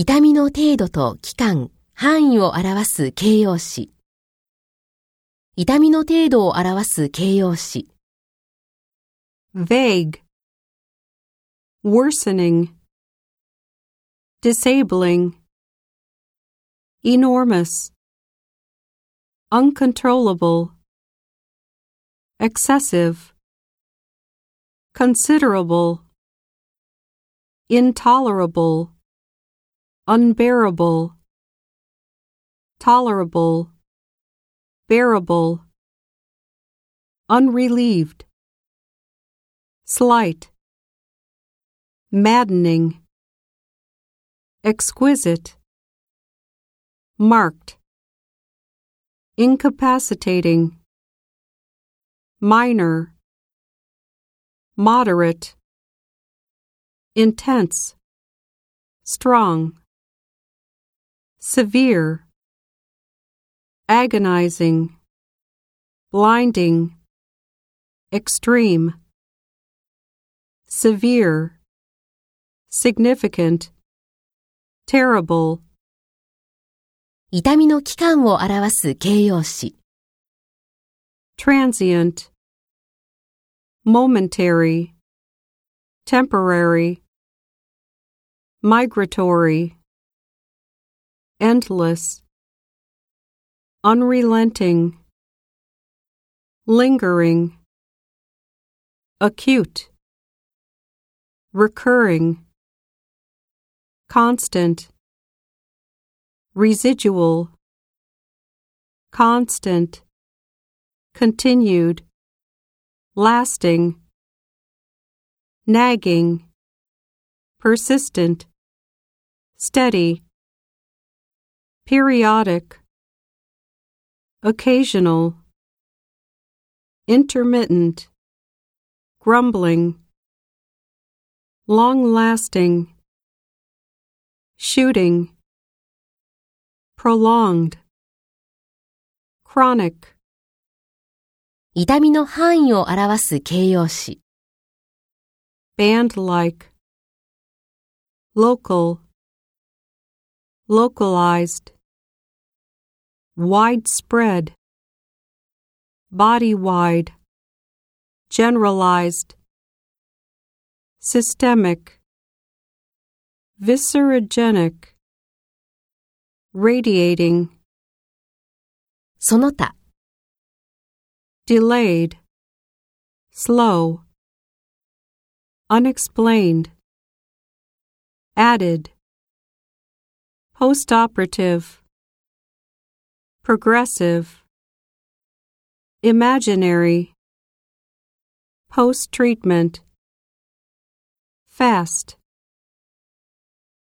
痛みの程度と期間、範囲を表す形容詞。痛みの程度を表す形容詞。vague, worsening, disabling, enormous, uncontrollable, excessive, considerable, intolerable, unbearable, tolerable, bearable, unrelieved slight, maddening, exquisite, marked, incapacitating, minor, moderate, intense, strong, severe, agonizing, blinding, extreme severe, significant, terrible, 痛みの期間を表す形容詞。 transient, momentary, temporary, migratory, endless, unrelenting, lingering, acute, recurring, constant, residual, constant, continued, lasting, nagging, persistent, steady, periodic, occasional, intermittent, grumbling, long lasting, shooting, prolonged, chronic, 痛みの範囲を表す形容詞。 band like, local, localized, widespread, body wide, generalized, systemic, viscerogenic, radiating, その他、 delayed, slow, unexplained, added, postoperative, progressive, imaginary, post treatment, fast.